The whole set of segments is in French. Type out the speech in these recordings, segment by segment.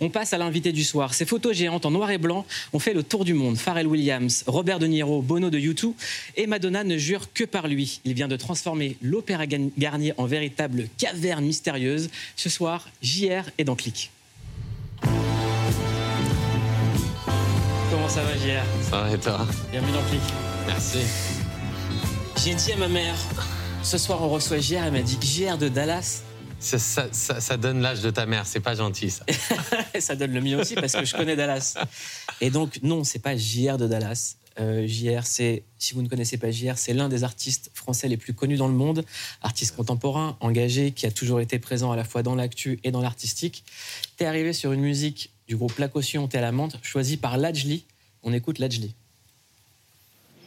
On passe à l'invité du soir. Ces photos géantes en noir et blanc ont fait le tour du monde. Pharrell Williams, Robert De Niro, Bono de U2 et Madonna ne jurent que par lui. Il vient de transformer l'Opéra Garnier en véritable caverne mystérieuse. Ce soir, JR est dans Click. Comment ça va, JR Ça va et toi? Bienvenue dans Click. Merci. J'ai dit à ma mère, ce soir on reçoit JR, elle m'a dit JR de Dallas. Ça, donne l'âge de ta mère, c'est pas gentil ça. ça donne le mien aussi parce que je connais Dallas. Et donc, non, c'est pas JR de Dallas. Euh, JR, c'est, si vous ne connaissez pas JR, c'est l'un des artistes français les plus connus dans le monde, artiste contemporain, engagé, qui a toujours été présent à la fois dans l'actu et dans l'artistique. T'es arrivé sur une musique du groupe La Caution, T'es à la menthe, choisie par Lajli. On écoute Lajli.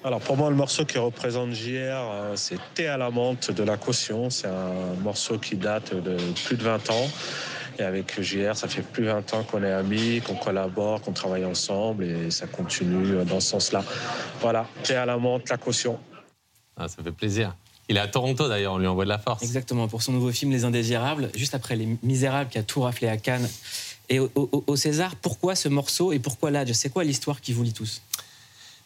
Alors pour moi, le morceau qui représente JR, euh, c'est Thé à la menthe de la caution. C'est un morceau qui date de plus de 20 ans. Et avec JR, ça fait plus de 20 ans qu'on est amis, qu'on collabore, qu'on travaille ensemble et ça continue euh, dans ce sens-là. Voilà, Thé à la menthe, la caution. Ah, ça fait plaisir. Il est à Toronto d'ailleurs, on lui envoie de la force. Exactement, pour son nouveau film Les Indésirables, juste après Les Misérables qui a tout raflé à Cannes et au, au- au César. Pourquoi ce morceau et pourquoi Ladj C'est quoi l'histoire qui vous lie tous?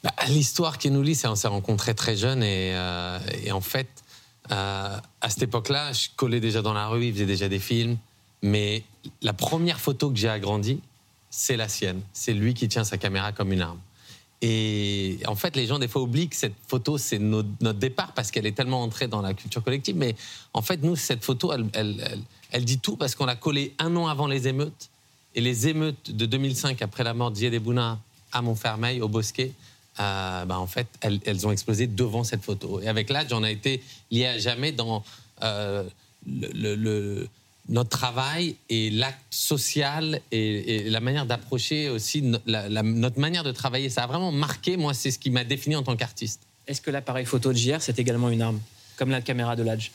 Bah, L'histoire qui nous lie, c'est on s'est rencontrés très jeunes et, euh, en fait, euh, à cette époque-là, je collais déjà dans la rue, il faisait déjà des films, mais la première photo que j'ai agrandie, c'est la sienne. C'est lui qui tient sa caméra comme une arme. Et en fait, les gens, des fois, oublient que cette photo, c'est notre, départ parce qu'elle est tellement entrée dans la culture collective. Mais en fait, nous, cette photo, elle, dit tout parce qu'on l'a collée un an avant les émeutes. Et les émeutes de 2005, après la mort d'Zied Bouna à Montfermeil, au Bosquet, euh, bah, en fait, elles, elles ont explosé devant cette photo. Et avec l'âge, on a été lié à jamais dans euh, le, le- le- notre travail et l'acte social et, et la manière d'approcher aussi no- la- la- notre manière de travailler. Ça a vraiment marqué, moi, c'est ce qui m'a défini en tant qu'artiste. Est-ce que l'appareil photo de JR, c'est également une arme Comme la caméra de Ladj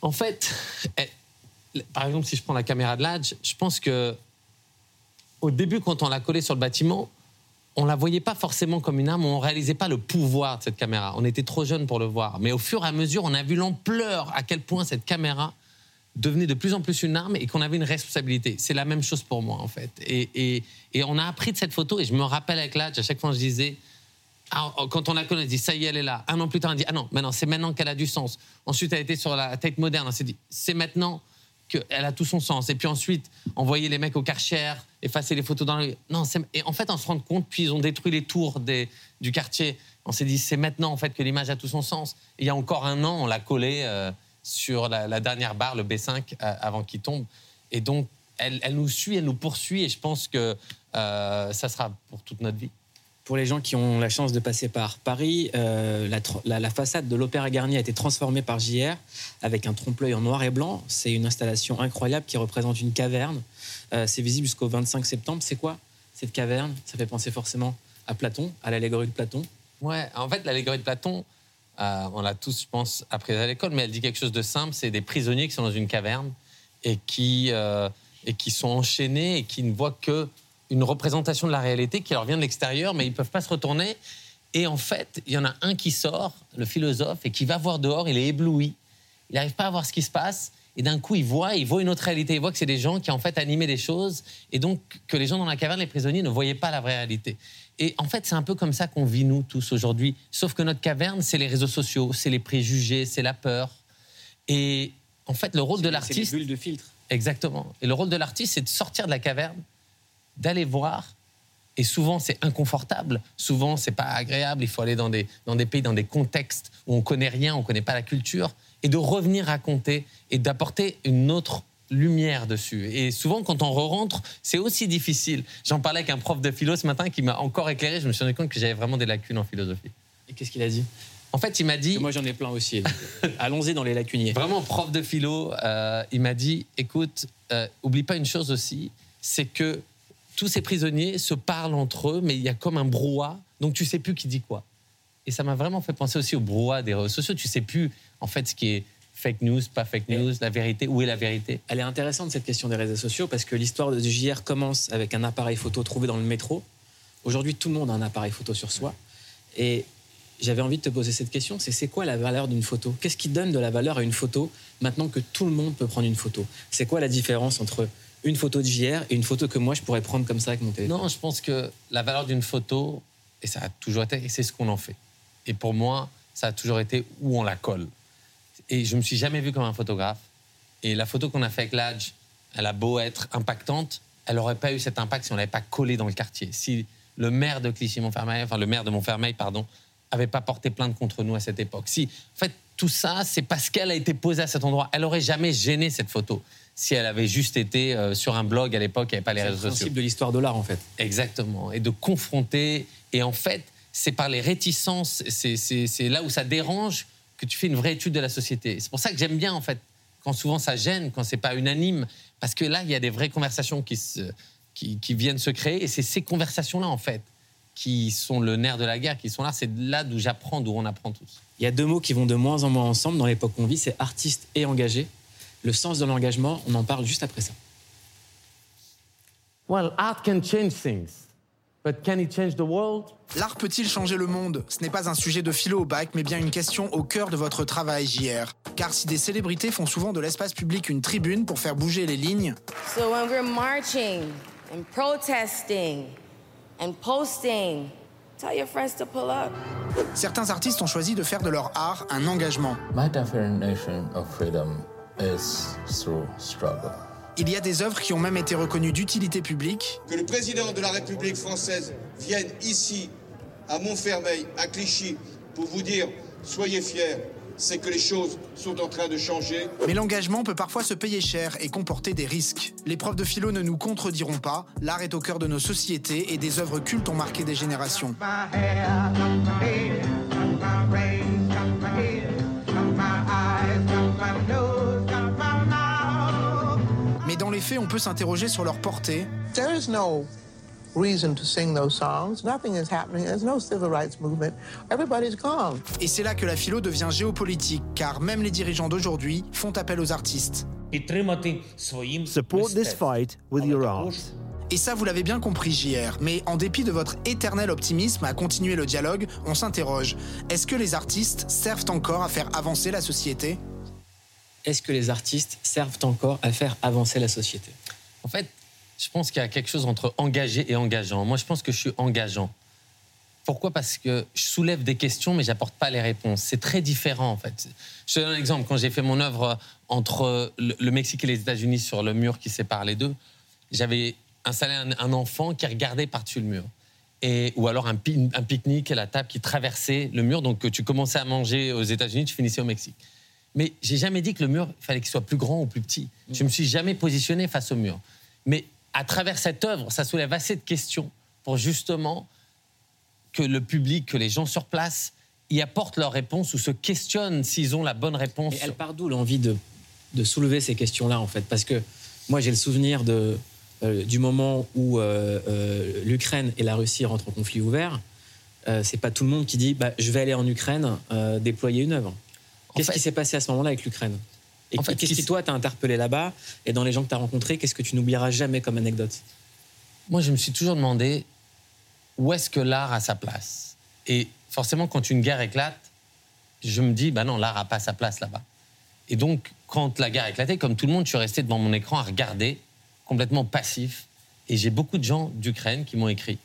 En fait, eh, par exemple, si je prends la caméra de l'Adj, je pense que au début, quand on l'a collée sur le bâtiment, on la voyait pas forcément comme une arme, on réalisait pas le pouvoir de cette caméra. On était trop jeunes pour le voir. Mais au fur et à mesure, on a vu l'ampleur à quel point cette caméra devenait de plus en plus une arme et qu'on avait une responsabilité. C'est la même chose pour moi, en fait. Et, on a appris de cette photo, et je me rappelle avec l'âge, à chaque fois, je disais, ah, quand on l'a connue, on dit ça y est, elle est là. Un an plus tard, on dit ah non, maintenant c'est maintenant qu'elle a du sens. Ensuite, elle été sur la tête moderne. On s'est dit c'est maintenant qu'elle a tout son sens. Et puis ensuite, envoyer les mecs au Karcher, effacer les photos dans le. Non, et en fait, on se rend compte, puis ils ont détruit les tours des, du quartier. On s'est dit c'est maintenant en fait que l'image a tout son sens. Il y a encore un an, on l'a collé euh, sur la, la dernière barre, le B5, euh, avant qu'il tombe. Et donc, elle, elle nous suit, elle nous poursuit, et je pense que euh, ça sera pour toute notre vie. Pour les gens qui ont la chance de passer par Paris, euh, la, façade de l'Opéra Garnier a été transformée par JR avec un trompe-l'œil en noir et blanc. C'est une installation incroyable qui représente une caverne. Euh, c'est visible jusqu'au 25 septembre. C'est quoi cette caverne? Ça fait penser forcément à Platon, à l'allégorie de Platon. Ouais, en fait, l'allégorie de Platon, euh, on l'a tous, je pense, appris à l'école, mais elle dit quelque chose de simple c'est des prisonniers qui sont dans une caverne et qui, et qui sont enchaînés et qui ne voient que une représentation de la réalité qui leur vient de l'extérieur, mais ils ne peuvent pas se retourner. Et en fait, il y en a un qui sort, le philosophe, et qui va voir dehors, il est ébloui. Il n'arrive pas à voir ce qui se passe. Et d'un coup, il voit, il voit une autre réalité. Il voit que c'est des gens qui, en fait, animaient des choses. Et donc, que les gens dans la caverne, les prisonniers, ne voyaient pas la vraie réalité. Et en fait, c'est un peu comme ça qu'on vit, nous, tous, aujourd'hui. Sauf que notre caverne, c'est les réseaux sociaux, c'est les préjugés, c'est la peur. Et en fait, le rôle de C'est l'artiste. bulles de filtre. Exactement. Et le rôle de l'artiste, c'est de sortir de la caverne, d'aller voir. Et souvent, c'est inconfortable. Souvent, c'est pas agréable. Il faut aller dans des, dans des pays, dans des contextes où on connaît rien, on connaît pas la culture, et de revenir raconter et d'apporter une autre lumière dessus. Et souvent, quand on re-rentre, c'est aussi difficile. J'en parlais avec un prof de philo ce matin qui m'a encore éclairé. Je me suis rendu compte que j'avais vraiment des lacunes en philosophie. Et qu'est-ce qu'il a dit? En fait, il m'a dit. Moi, j'en ai plein aussi. Allons-y dans les lacuniers. Vraiment, prof de philo, euh, il m'a dit écoute, euh, oublie pas une chose aussi, c'est que tous ces prisonniers se parlent entre eux, mais il y a comme un brouhaha, donc tu sais plus qui dit quoi. Et ça m'a vraiment fait penser aussi au brouhaha des réseaux sociaux. Tu sais plus, en fait, ce qui est fake news, pas fake news, la vérité, où est la vérité. Elle est intéressante cette question des réseaux sociaux parce que l'histoire de JR commence avec un appareil photo trouvé dans le métro. Aujourd'hui, tout le monde a un appareil photo sur soi. Et j'avais envie de te poser cette question, c'est c'est quoi la valeur d'une photo? Qu'est-ce qui donne de la valeur à une photo maintenant que tout le monde peut prendre une photo? C'est quoi la différence entre une photo de JR et une photo que moi je pourrais prendre comme ça avec mon téléphone. Non, je pense que la valeur d'une photo, et ça a toujours été, et c'est ce qu'on en fait. Et pour moi, ça a toujours été où on la colle. Et je me suis jamais vu comme un photographe. Et la photo qu'on a fait avec l'Adj, elle a beau être impactante, elle n'aurait pas eu cet impact si on l'avait pas collé dans le quartier. Si le maire de Clichy-Montfermeil, enfin le maire de Montfermeil, pardon, avait pas porté plainte contre nous à cette époque. Si, en fait, tout ça, c'est parce qu'elle a été posée à cet endroit. Elle aurait jamais gêné cette photo si elle avait juste été euh, sur un blog à l'époque, il n'y avait pas les C'est le réseaux sociaux. principe de l'histoire de l'art en fait. Exactement. Et de confronter. Et en fait, c'est par les réticences, c'est- c'est c'est là où ça dérange que tu fais une vraie étude de la société. C'est pour ça que j'aime bien, en fait, quand souvent ça gêne, quand c'est pas unanime, parce que là, il y a des vraies conversations qui, se, qui, qui viennent se créer. Et c'est ces conversations-là, en fait, qui sont le nerf de la guerre, qui sont là. C'est là d'où j'apprends, d'où on apprend tous. Il y a deux mots qui vont de moins en moins ensemble dans l'époque qu'on vit, c'est artiste et engagé. Le sens de l'engagement, on en parle juste après ça. Well, art can change things. But can it change the world? L'art peut-il changer le monde? Ce n'est pas un sujet de philo au bac, mais bien une question au cœur de votre travail, JR. Car si des célébrités font souvent de l'espace public une tribune pour faire bouger les lignes, So when we're marching and protesting and posting, tell your friends to pull up. certains artistes ont choisi de faire de leur art un engagement. My definition of freedom is through struggle. Il y a des œuvres qui ont même été reconnues d'utilité publique, que le président de la République française vienne ici, à Montfermeil, à Clichy, pour vous dire soyez fiers, c'est que les choses sont en train de changer. mais l'engagement peut parfois se payer cher et comporter des risques. Les profs de philo ne nous contrediront pas, l'art est au cœur de nos sociétés et des œuvres cultes ont marqué des générations. Mais dans les faits, on peut s'interroger sur leur portée, There is no reason to sing those songs. Nothing is happening. There's no civil rights movement. Everybody's gone. et c'est là que la philo devient géopolitique, car même les dirigeants d'aujourd'hui font appel aux artistes. Support this fight with your art. Et ça, vous l'avez bien compris, JR. Mais en dépit de votre éternel optimisme à continuer le dialogue, on s'interroge. Est-ce que les artistes servent encore à faire avancer la société? Est-ce que les artistes servent encore à faire avancer la société? En fait, je pense qu'il y a quelque chose entre engagé et engageant. Moi, je pense que je suis engageant. Pourquoi? Parce que je soulève des questions, mais j'apporte pas les réponses. C'est très différent, en fait. Je te donne un exemple. Quand j'ai fait mon œuvre entre le Mexique et les États-Unis sur le mur qui sépare les deux, j'avais installé un, enfant qui regardait par-dessus le mur. Et, ou alors un, pi- un pique-nique à la table qui traversait le mur. Donc, tu commençais à manger aux États-Unis, tu finissais au Mexique. Mais j'ai jamais dit que le mur, fallait qu'il soit plus grand ou plus petit. Je me suis jamais positionné face au mur. Mais à travers cette œuvre, ça soulève assez de questions pour justement que le public, que les gens sur place y apportent leurs réponses ou se questionnent s'ils ont la bonne réponse. Et elle part d'où l'envie de, de soulever ces questions-là, en fait? Parce que moi, j'ai le souvenir de, euh, du moment où euh, euh, l'Ukraine et la Russie rentrent en conflit ouvert. C'est pas tout le monde qui dit bah, je vais aller en Ukraine déployer une œuvre. Qu'est-ce qui s'est passé à ce moment-là avec l'Ukraine? Et En fait, qu'est-ce qui toi, t'a interpellé là-bas Et dans les gens que tu as rencontrés, qu'est-ce que tu n'oublieras jamais comme anecdote? Moi, je me suis toujours demandé où est-ce que l'art a sa place. Et forcément, quand une guerre éclate, je me dis, bah non, l'art n'a pas sa place là-bas. Et donc, quand la guerre a éclaté, comme tout le monde, je suis resté devant mon écran à regarder, complètement passif. Et j'ai beaucoup de gens d'Ukraine qui m'ont écrit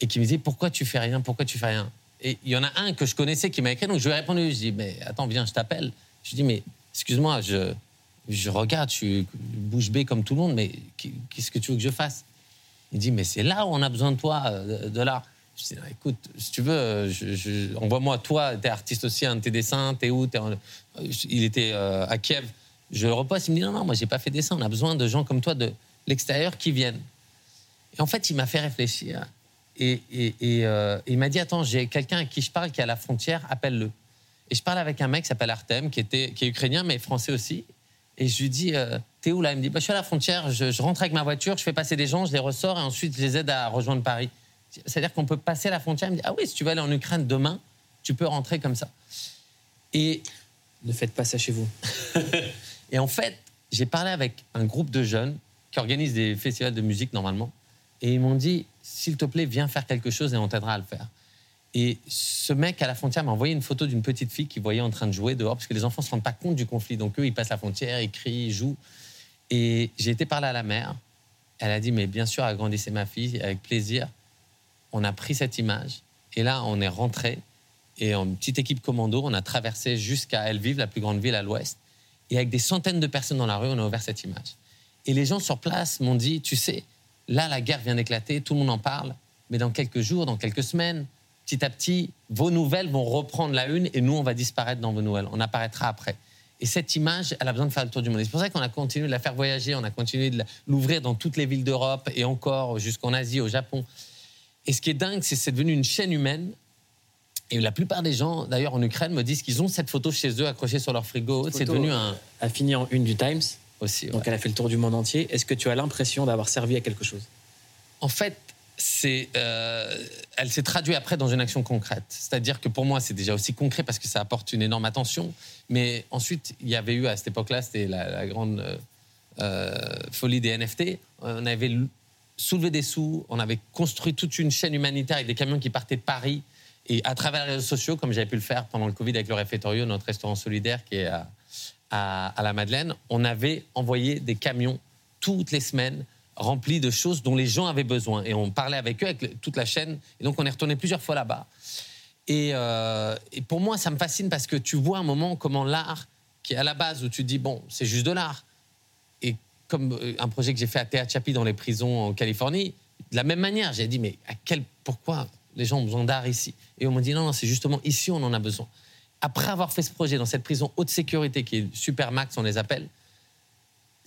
et qui me disaient, pourquoi tu fais rien Pourquoi tu fais rien? Et il y en a un que je connaissais qui m'a écrit, donc je lui ai répondu, je dis, mais attends, viens, je t'appelle. Je dis, mais excuse-moi, je, je regarde, je suis bouche bée comme tout le monde, mais qu'est-ce que tu veux que je fasse? Il dit, mais c'est là où on a besoin de toi, euh, de, de l'art. Je dis, écoute, si tu veux, euh, je- envoie-moi toi, t'es artiste aussi, un de tes dessins, t'es où en- Il était euh, à Kiev. Je le reposte, il me dit, non, non, moi, j'ai pas fait dessin. On a besoin de gens comme toi de l'extérieur qui viennent. Et en fait, il m'a fait réfléchir. Et, euh, il m'a dit, attends, j'ai quelqu'un à qui je parle qui est à la frontière, appelle-le. Et je parle avec un mec qui s'appelle Artem, qui, était, qui est ukrainien, mais français aussi. Et je lui dis, euh, t'es où là? Il me dit, bah, je suis à la frontière, je, je rentre avec ma voiture, je fais passer des gens, je les ressors et ensuite je les aide à rejoindre Paris. C'est-à-dire qu'on peut passer la frontière. Il me dit, ah oui, si tu veux aller en Ukraine demain, tu peux rentrer comme ça. Et, Ne faites pas ça chez vous. et en fait, j'ai parlé avec un groupe de jeunes qui organisent des festivals de musique normalement. Et ils m'ont dit, s'il te plaît, viens faire quelque chose et on t'aidera à le faire. Et ce mec à la frontière m'a envoyé une photo d'une petite fille qu'il voyait en train de jouer dehors, parce que les enfants ne se rendent pas compte du conflit. Donc eux, ils passent la frontière, ils crient, ils jouent. Et j'ai été parler à la mère. Elle a dit, mais bien sûr, agrandissez ma fille, avec plaisir. On a pris cette image. Et là, on est rentré. Et en petite équipe commando, on a traversé jusqu'à Elviv, la plus grande ville à l'ouest. Et avec des centaines de personnes dans la rue, on a ouvert cette image. Et les gens sur place m'ont dit, tu sais, là, la guerre vient d'éclater, tout le monde en parle. Mais dans quelques jours, dans quelques semaines, petit à petit, vos nouvelles vont reprendre la une et nous, on va disparaître dans vos nouvelles. On apparaîtra après. Et cette image, elle a besoin de faire le tour du monde. C'est pour ça qu'on a continué de la faire voyager, on a continué de l'ouvrir dans toutes les villes d'Europe et encore jusqu'en Asie, au Japon. Et ce qui est dingue, c'est que c'est devenu une chaîne humaine. Et la plupart des gens, d'ailleurs en Ukraine, me disent qu'ils ont cette photo chez eux accrochée sur leur frigo. C'est devenu un. A fini en une du Times. Aussi. Donc elle a fait le tour du monde entier. Est-ce que tu as l'impression d'avoir servi à quelque chose? En fait, euh, elle s'est traduite après dans une action concrète. C'est-à-dire que pour moi, c'est déjà aussi concret parce que ça apporte une énorme attention. Mais ensuite, il y avait eu à cette époque-là, c'était la, grande euh, euh, folie des NFT. On avait soulevé des sous, on avait construit toute une chaîne humanitaire avec des camions qui partaient de Paris. Et à travers les réseaux sociaux, comme j'avais pu le faire pendant le Covid avec le Réfectorio, notre restaurant solidaire qui est à la Madeleine, on avait envoyé des camions toutes les semaines remplis de choses dont les gens avaient besoin. Et on parlait avec eux, avec toute la chaîne. Et donc, on est retourné plusieurs fois là-bas. Et, euh, et pour moi, ça me fascine parce que tu vois un moment comment l'art, qui est à la base où tu dis, bon, c'est juste de l'art. Et comme euh, un projet que j'ai fait à Théâtre Chapi dans les prisons en Californie, de la même manière, j'ai dit, mais à quel, pourquoi les gens ont besoin d'art ici? Et on m'a dit, non, non, c'est justement ici on en a besoin. Après avoir fait ce projet dans cette prison haute sécurité qui est Supermax, on les appelle,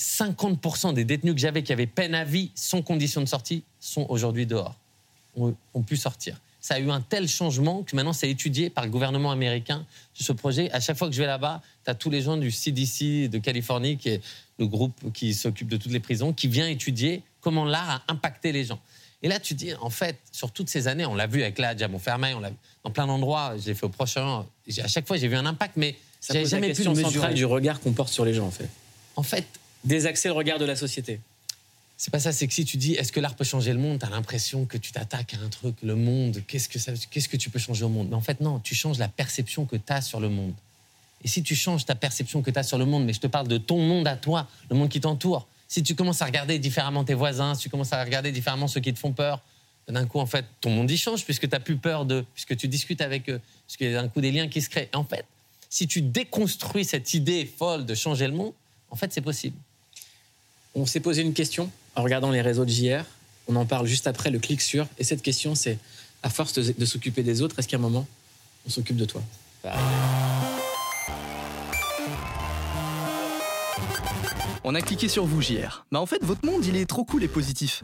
50% des détenus que j'avais qui avaient peine à vie sans condition de sortie sont aujourd'hui dehors, ont, ont pu sortir. Ça a eu un tel changement que maintenant c'est étudié par le gouvernement américain ce projet. À chaque fois que je vais là-bas, tu as tous les gens du CDC de Californie, qui est le groupe qui s'occupe de toutes les prisons, qui vient étudier comment l'art a impacté les gens. Et là, tu te dis, en fait, sur toutes ces années, on l'a vu avec l'Adj à Montfermeil, on l'a vu dans plein d'endroits, je l'ai fait au Proche-Orient. J'ai- À chaque fois, j'ai vu un impact, mais Ça j'avais pose la jamais pu le mesurer. du regard qu'on porte sur les gens, en fait. En fait, Désaxer le regard de la société. c'est pas ça, c'est que si tu dis est-ce que l'art peut changer le monde, tu as l'impression que tu t'attaques à un truc, le monde, qu'est-ce que, qu'est-ce que tu peux changer au monde? Mais en fait, non, tu changes la perception que tu as sur le monde. Et si tu changes ta perception que tu as sur le monde, mais je te parle de ton monde à toi, le monde qui t'entoure, si tu commences à regarder différemment tes voisins, si tu commences à regarder différemment ceux qui te font peur, d'un coup, en fait, ton monde y change puisque tu n'as plus peur d'eux, puisque tu discutes avec eux, puisqu'il y a d'un coup des liens qui se créent. Et en fait, si tu déconstruis cette idée folle de changer le monde, en fait, c'est possible. On s'est posé une question en regardant les réseaux de JR. On en parle juste après le clic sur. Et cette question, c'est à force de, de s'occuper des autres, est-ce qu'à un moment, on s'occupe de toi? On a cliqué sur vous, JR. Bah en fait, votre monde, il est trop cool et positif.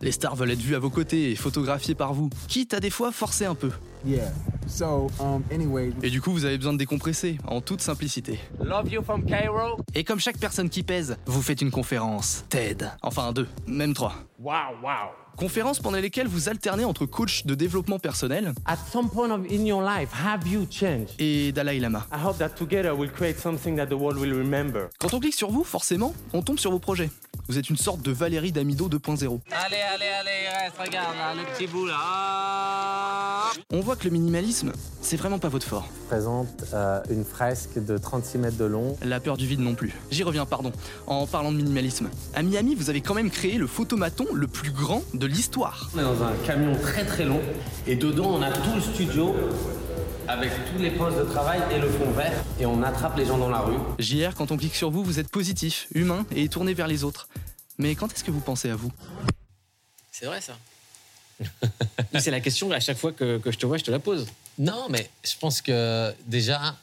Les stars veulent être vues à vos côtés et photographiées par vous, quitte à des fois forcer un peu. Yeah. So, um, anyway. Et du coup, vous avez besoin de décompresser, en toute simplicité. Love you from Cairo. Et comme chaque personne qui pèse, vous faites une conférence. TED. Enfin, deux, même trois. Wow, wow. Conférences pendant lesquelles vous alternez entre coach de développement personnel At some point of in your life, have you changed? et Dalai Lama. I hope that together we'll create something that the world will remember. Quand on clique sur vous, forcément, on tombe sur vos projets. Vous êtes une sorte de Valérie Damido 2.0. Allez, allez, allez, reste, regarde là, le petit bout là. On voit que le minimalisme, c'est vraiment pas votre fort. présente euh, une fresque de 36 mètres de long. La peur du vide non plus. J'y reviens, pardon. En parlant de minimalisme. À Miami, vous avez quand même créé le photomaton le plus grand de l'histoire. On est dans un camion très très long et dedans on a tout le studio avec tous les postes de travail et le fond vert et on attrape les gens dans la rue. JR, quand on clique sur vous, vous êtes positif, humain et tourné vers les autres. Mais quand est-ce que vous pensez à vous? C'est vrai, ça. c'est la question, à chaque fois que, que je te vois, je te la pose. Non, mais je pense que déjà,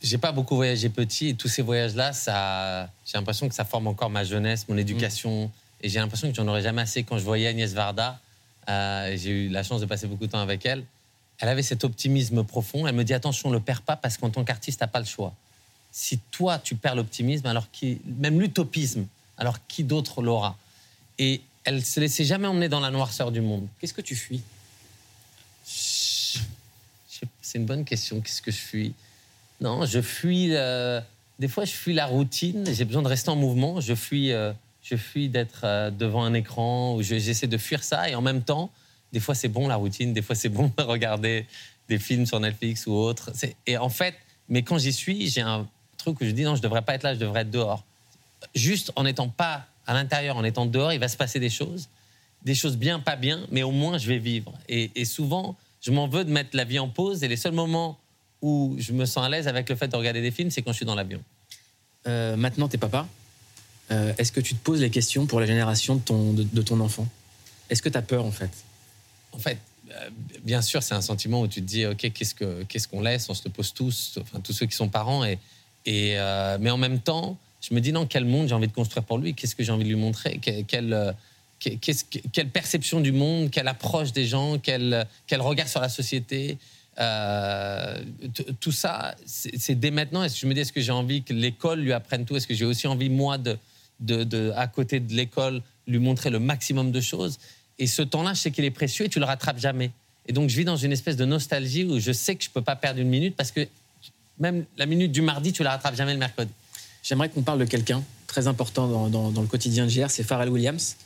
j'ai pas beaucoup voyagé petit et tous ces voyages-là, ça, j'ai l'impression que ça forme encore ma jeunesse, mon éducation. Et j'ai l'impression que j'en aurais jamais assez. Quand je voyais Agnès Varda, euh, j'ai eu la chance de passer beaucoup de temps avec elle. Elle avait cet optimisme profond. Elle me dit attention, le perds pas parce qu'en tant qu'artiste, t'as pas le choix. Si toi tu perds l'optimisme, alors même l'utopisme, alors qui d'autre l'aura? Et elle se laissait jamais emmener dans la noirceur du monde. Qu'est-ce que tu fuis? C'est une bonne question. Qu'est-ce que je fuis? Non, je fuis. euh, des fois, je fuis la routine. J'ai besoin de rester en mouvement. Je fuis, euh, je fuis d'être euh, devant un écran. Ou je- j'essaie de fuir ça. Et en même temps, des fois, c'est bon la routine. Des fois, c'est bon de regarder des films sur Netflix ou autre. Et en fait, mais quand j'y suis, j'ai un truc où je dis non, je devrais pas être là. Je devrais être dehors. juste en n'étant pas à l'intérieur, en étant dehors, il va se passer des choses, des choses bien, pas bien, mais au moins je vais vivre. Et, souvent, je m'en veux de mettre la vie en pause, et les seuls moments où je me sens à l'aise avec le fait de regarder des films, c'est quand je suis dans l'avion. Euh, maintenant, t'es papa. Euh, Est-ce que tu te poses les questions pour la génération de ton, de ton enfant? Est-ce que tu as peur en fait? En fait, euh, bien sûr, c'est un sentiment où tu te dis, ok, qu'est-ce que qu'est-ce qu'on laisse? On se le pose tous, enfin tous ceux qui sont parents. Et, euh, mais en même temps, je me dis non, quel monde j'ai envie de construire pour lui? Qu'est-ce que j'ai envie de lui montrer? Euh, quelle perception du monde Quelle approche des gens Quel, regard sur la société? Tout ça, c'est dès maintenant. Est-ce que je me dis, est-ce que j'ai envie que l'école lui apprenne tout? Est-ce que j'ai aussi envie, moi, de- à côté de l'école, lui montrer le maximum de choses? Et ce temps-là, je sais qu'il est précieux et tu le rattrapes jamais. Et donc, je vis dans une espèce de nostalgie où je sais que je peux pas perdre une minute parce que même la minute du mardi, tu la rattrapes jamais le mercredi. J'aimerais qu'on parle de quelqu'un très important dans, dans- dans le quotidien de JR, c'est Pharrell Williams.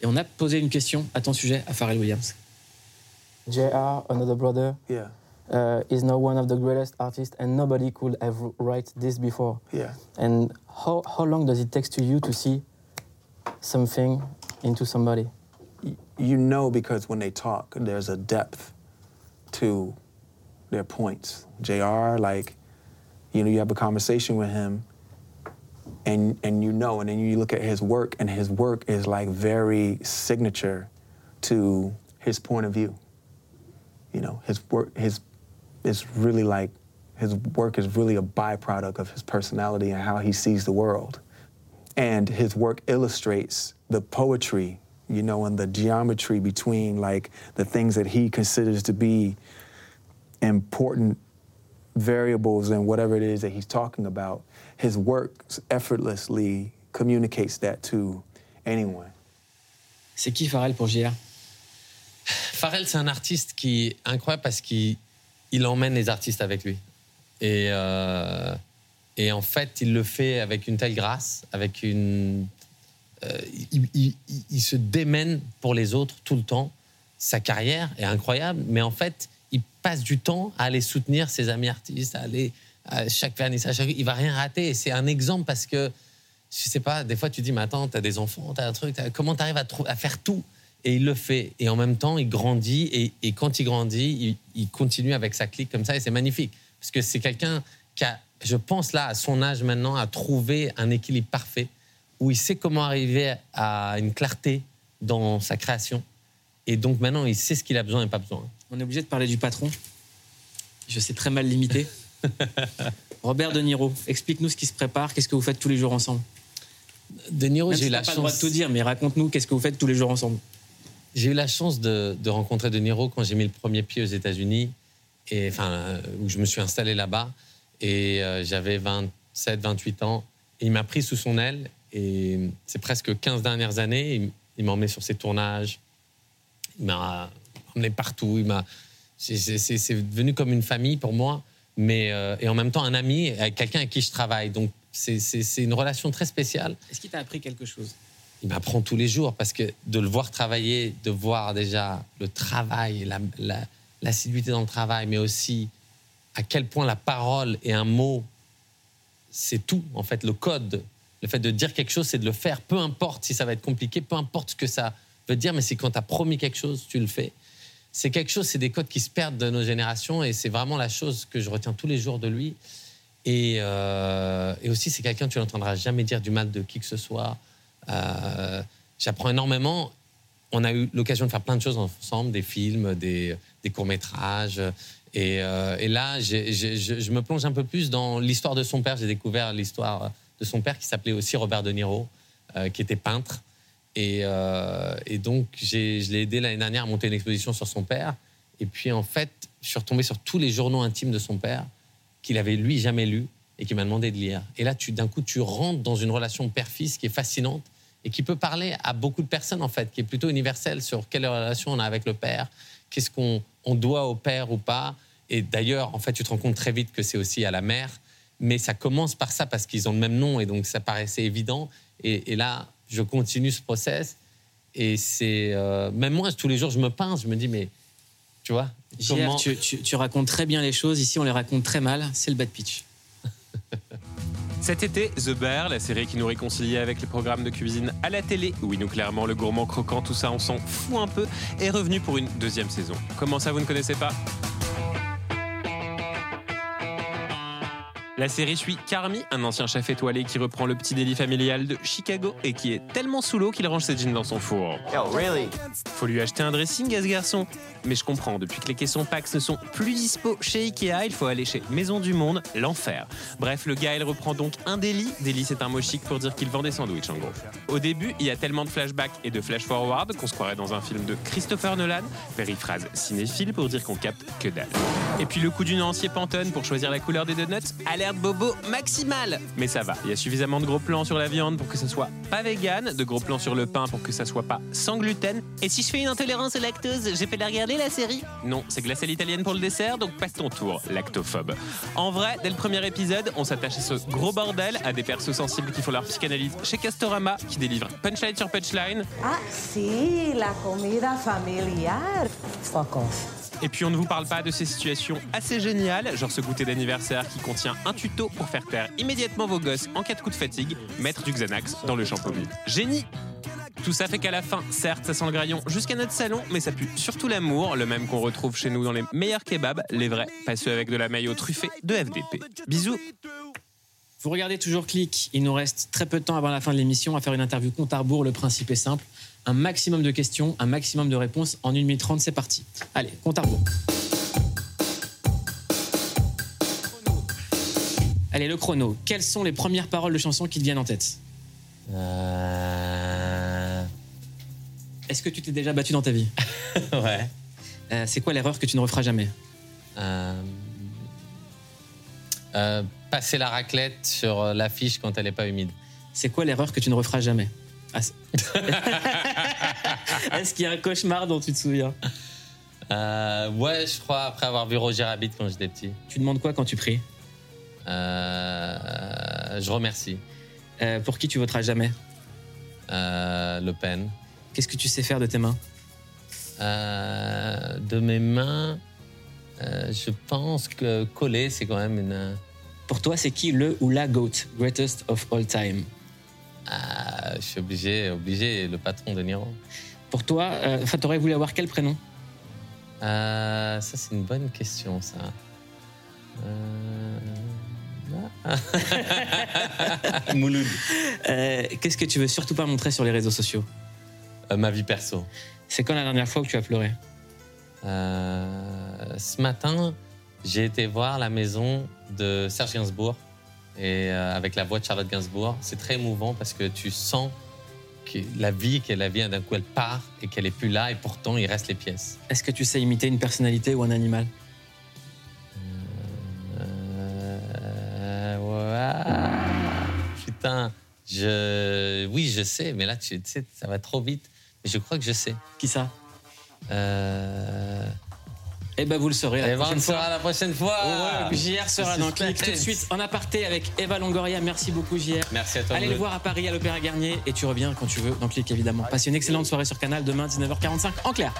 Et on a posé une question à ton sujet à Pharrell Williams. JR, another brother, Yeah. uh, is now one of the greatest artists, and nobody could have write this before. Yeah. And how, how long does it take to you to see something into somebody? You know because when they talk, there's a depth to their points. JR, like, you know, you have a conversation with him and and you know, and then you look at his work, and his work is like very signature to his point of view. You know, his work his is really like his work is really a byproduct of his personality and how he sees the world. And his work illustrates the poetry, you know, and the geometry between like the things that he considers to be important variables and whatever it is that he's talking about. His work effortlessly communicates that to anyone. C'est qui Pharrell pour JR Pharrell, c'est un artiste qui est incroyable parce qu'il il emmène les artistes avec lui. Et, euh, et en fait, il le fait avec une telle grâce, avec une. Euh, il, se démène pour les autres tout le temps. Sa carrière est incroyable, mais en fait, il passe du temps à aller soutenir ses amis artistes, à aller à chaque vernissage, chaque- il va rien rater. Et c'est un exemple parce que, je sais pas, des fois tu dis, mais attends, t'as des enfants, t'as un truc, comment t'arrives à, à faire tout? Et il le fait. Et en même temps, il grandit. Et, et quand il grandit, il, il continue avec sa clique comme ça. Et c'est magnifique. Parce que c'est quelqu'un qui a, je pense là, à son âge maintenant, à trouver un équilibre parfait où il sait comment arriver à une clarté dans sa création. Et donc maintenant, il sait ce qu'il a besoin et pas besoin. On est obligé de parler du patron. Je sais très mal l'imiter. Robert De Niro, explique-nous ce qui se prépare. Qu'est-ce que vous faites tous les jours ensemble? De Niro, j'ai si eu t'as la pas le droit de chance. tout dire, mais raconte-nous qu'est-ce que vous faites tous les jours ensemble. J'ai eu la chance de, de rencontrer De Niro quand j'ai mis le premier pied aux États-Unis, et enfin euh, où je me suis installé là-bas, et euh, j'avais 27, 28 ans. Et il m'a pris sous son aile, et c'est presque 15 dernières années. Il, il m'a emmené sur ses tournages, il m'a emmené partout. Il m'a, c'est, devenu comme une famille pour moi, mais euh, et en même temps un ami, avec quelqu'un avec qui je travaille. Donc c'est, une relation très spéciale. Est-ce qu'il t'a appris quelque chose? Il m'apprend tous les jours parce que de le voir travailler, de voir déjà le travail, la- la- l'assiduité dans le travail, mais aussi à quel point la parole et un mot, c'est tout. En fait, le code, le fait de dire quelque chose, c'est de le faire. Peu importe si ça va être compliqué, peu importe ce que ça veut dire, mais c'est quand tu as promis quelque chose, tu le fais. C'est quelque chose, c'est des codes qui se perdent de nos générations et c'est vraiment la chose que je retiens tous les jours de lui. Et, euh, aussi, c'est quelqu'un, tu n'entendras jamais dire du mal de qui que ce soit. Euh, J'apprends énormément. On a eu l'occasion de faire plein de choses ensemble, des films, des, courts-métrages. Et, euh, là, je me plonge un peu plus dans l'histoire de son père. J'ai découvert l'histoire de son père qui s'appelait aussi Robert De Niro, euh, qui était peintre. Et, euh, et donc, j'ai- je l'ai aidé l'année dernière à monter une exposition sur son père. Et puis, en fait, je suis retombé sur tous les journaux intimes de son père qu'il avait lui jamais lu et qu'il m'a demandé de lire. Et là, tu- d'un coup, tu rentres dans une relation père-fils qui est fascinante et qui peut parler à beaucoup de personnes, en fait, qui est plutôt universelle sur quelle relation on a avec le père, qu'est-ce qu'on on doit au père ou pas. Et d'ailleurs, en fait, tu te rends compte très vite que c'est aussi à la mère. Mais ça commence par ça parce qu'ils ont le même nom et donc ça paraissait évident. Et, et là, je continue ce process. Et c'est. euh, même moi, tous les jours, je me pince, je me dis, mais. Tu vois JR, comment- tu, tu- tu racontes très bien les choses. Ici, on les raconte très mal. C'est le bad pitch. Cet été, The Bear, la série qui nous réconcilie avec les programmes de cuisine à la télé, oui, nous clairement, le gourmand croquant, tout ça, on s'en fout un peu, est revenu pour une deuxième saison. Comment ça, vous ne connaissez pas? La série suit Carmi, un ancien chef étoilé qui reprend le petit délit familial de Chicago et qui est tellement sous l'eau qu'il range ses jeans dans son four. Faut lui acheter un dressing à ce garçon. Mais je comprends, depuis que les caissons Pax ne sont plus dispo chez Ikea, il faut aller chez Maison du Monde, l'enfer. Bref, le gars, il reprend donc un délit. Délit, c'est un mot chic pour dire qu'il vend des sandwichs, en gros. Au début, il y a tellement de flashbacks et de flash-forward qu'on se croirait dans un film de Christopher Nolan. Périphrase cinéphile pour dire qu'on capte que dalle. Et puis le coup du Nancier Pantone pour choisir la couleur des donuts, alerte bobo maximale. Mais ça va, il y a suffisamment de gros plans sur la viande pour que ça soit pas vegan, de gros plans sur le pain pour que ça soit pas sans gluten. Et si je fais une intolérance au lactose, j'ai fait la regarder la série Non, c'est glacé l'italienne pour le dessert, donc passe ton tour, lactophobe. En vrai, dès le premier épisode, on s'attache à ce gros bordel, à des persos sensibles qui font leur psychanalyse chez Castorama, qui délivre punchline sur punchline. Ah, si, la comida familiar. Fuck off. Et puis on ne vous parle pas de ces situations assez géniales, genre ce goûter d'anniversaire qui contient un tuto pour faire taire immédiatement vos gosses en cas de coup de fatigue, mettre du Xanax dans le shampoing. Génie tout ça fait qu'à la fin, certes, ça sent le graillon jusqu'à notre salon, mais ça pue surtout l'amour, le même qu'on retrouve chez nous dans les meilleurs kebabs, les vrais, pas ceux avec de la maillot truffée de FDP. Bisous Vous regardez toujours Click. Il nous reste très peu de temps avant la fin de l'émission à faire une interview compte à rebours. Le principe est simple. Un maximum de questions, un maximum de réponses. En 1 minute 30, c'est parti. Allez, compte à rebours. Allez, le chrono. Quelles sont les premières paroles de chansons qui te viennent en tête Euh, Est-ce que tu t'es déjà battu dans ta vie Ouais. Euh, c'est quoi l'erreur que tu ne referas jamais Euh, euh, passer la raclette sur euh, l'affiche quand elle n'est pas humide. C'est quoi l'erreur que tu ne referas jamais Ah, Est-ce qu'il y a un cauchemar dont tu te souviens Euh, ouais, je crois, après avoir vu Roger Rabbit quand j'étais petit. Tu demandes quoi quand tu pries Euh, je remercie. Euh, Pour qui tu voteras jamais Le Pen. Qu'est-ce que tu sais faire de tes mains de mes mains, je pense que coller, c'est quand même une. Pour toi, c'est qui le ou la GOAT, greatest of all time Ah, je suis obligé, obligé, le patron de Niro. Pour toi, euh, t'aurais voulu avoir quel prénom? Euh, ça, c'est une bonne question, ça. Euh... ah. Mouloud. Euh, Qu'est-ce que tu veux surtout pas montrer sur les réseaux sociaux? Euh, ma vie perso. C'est quand la dernière fois que tu as pleuré? Euh, ce matin, j'ai été voir la maison de Serge Gainsbourg et euh, avec la voix de Charlotte Gainsbourg. C'est très émouvant parce que tu sens que la vie, qu'elle a vie, d'un coup elle part et qu'elle est plus là et pourtant il reste les pièces. Est-ce que tu sais imiter une personnalité ou un animal? Euh, ouais. Putain, je, oui, je sais, mais là, tu sais, ça va trop vite. Mais je crois que je sais. Qui ça? Euh... Eh ben, vous le saurez la prochaine fois. la prochaine fois. Ouais, JR sera dans Click suspense. tout de suite en aparté avec Eva Longoria. Merci beaucoup JR. Merci à toi. Allez le voir à Paris à l'Opéra Garnier et tu reviens quand tu veux dans Click évidemment. Passe une excellente soirée sur Canal demain 19h45 en clair.